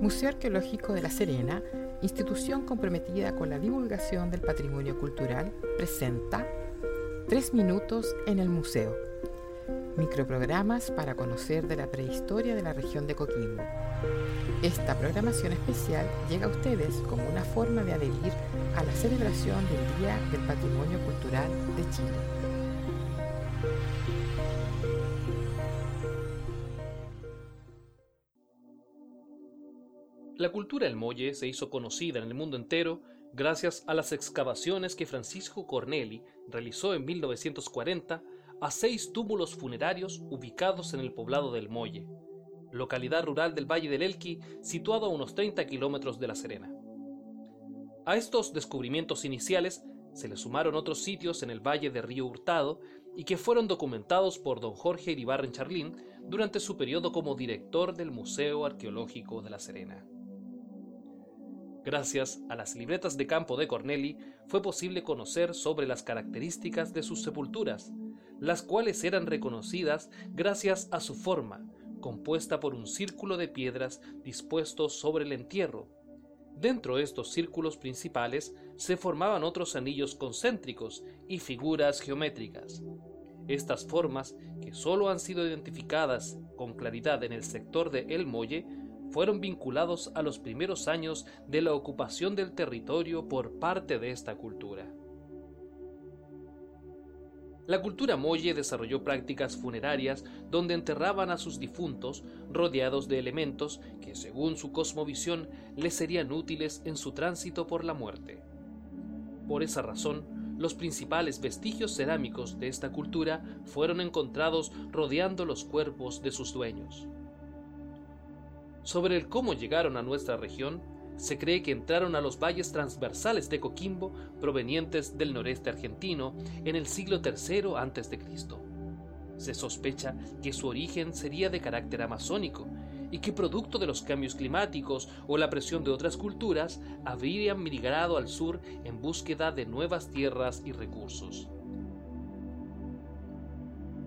Museo Arqueológico de La Serena, institución comprometida con la divulgación del patrimonio cultural, presenta Tres minutos en el museo. Microprogramas para conocer de la prehistoria de la región de Coquimbo. Esta programación especial llega a ustedes como una forma de adherir a la celebración del Día del Patrimonio Cultural de Chile. La cultura del Molle se hizo conocida en el mundo entero gracias a las excavaciones que Francisco Corneli realizó en 1940 a seis túmulos funerarios ubicados en el poblado del Molle, localidad rural del Valle del Elqui, situado a unos 30 kilómetros de La Serena. A estos descubrimientos iniciales se le sumaron otros sitios en el Valle de Río Hurtado y que fueron documentados por don Jorge Iribarren Charlín durante su periodo como director del Museo Arqueológico de La Serena. Gracias a las libretas de campo de Corneli fue posible conocer sobre las características de sus sepulturas, las cuales eran reconocidas gracias a su forma, compuesta por un círculo de piedras dispuestos sobre el entierro. Dentro de estos círculos principales se formaban otros anillos concéntricos y figuras geométricas. Estas formas, que solo han sido identificadas con claridad en el sector de El Molle, fueron vinculados a los primeros años de la ocupación del territorio por parte de esta cultura. La cultura Molle desarrolló prácticas funerarias donde enterraban a sus difuntos rodeados de elementos que según su cosmovisión les serían útiles en su tránsito por la muerte. Por esa razón, los principales vestigios cerámicos de esta cultura fueron encontrados rodeando los cuerpos de sus dueños. Sobre el cómo llegaron a nuestra región, se cree que entraron a los valles transversales de Coquimbo provenientes del noreste argentino en el siglo III a.C. Se sospecha que su origen sería de carácter amazónico y que producto de los cambios climáticos o la presión de otras culturas habrían migrado al sur en búsqueda de nuevas tierras y recursos.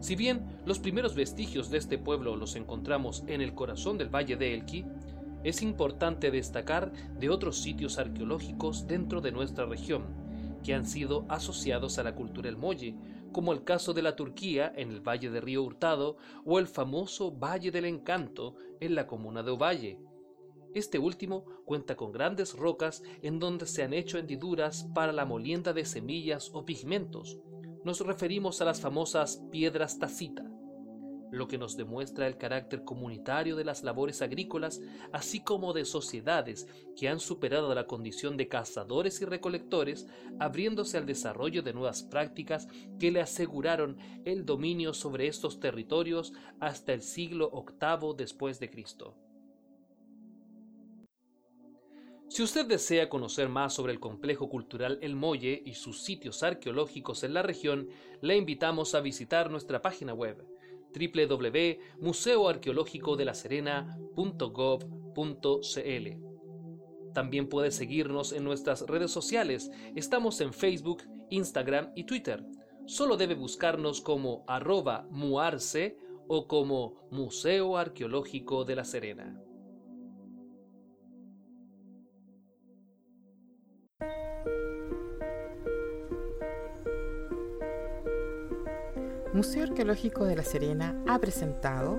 Si bien los primeros vestigios de este pueblo los encontramos en el corazón del Valle de Elqui, es importante destacar de otros sitios arqueológicos dentro de nuestra región, que han sido asociados a la cultura del Molle, como el caso de la Turquía en el Valle de Río Hurtado o el famoso Valle del Encanto en la comuna de Ovalle. Este último cuenta con grandes rocas en donde se han hecho hendiduras para la molienda de semillas o pigmentos, nos referimos a las famosas piedras tacita, lo que nos demuestra el carácter comunitario de las labores agrícolas, así como de sociedades que han superado la condición de cazadores y recolectores, abriéndose al desarrollo de nuevas prácticas que le aseguraron el dominio sobre estos territorios hasta el siglo VIII después de Cristo. Si usted desea conocer más sobre el complejo cultural El Molle y sus sitios arqueológicos en la región, le invitamos a visitar nuestra página web www.museoarqueológicodelaserena.gov.cl. También puede seguirnos en nuestras redes sociales. Estamos en Facebook, Instagram y Twitter. Solo debe buscarnos como arroba muarse o como Museo Arqueológico de la Serena. Museo Arqueológico de La Serena ha presentado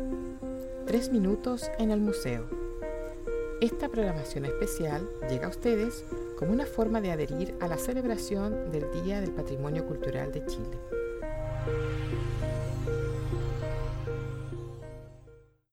Tres minutos en el museo. Esta programación especial llega a ustedes como una forma de adherir a la celebración del Día del Patrimonio Cultural de Chile.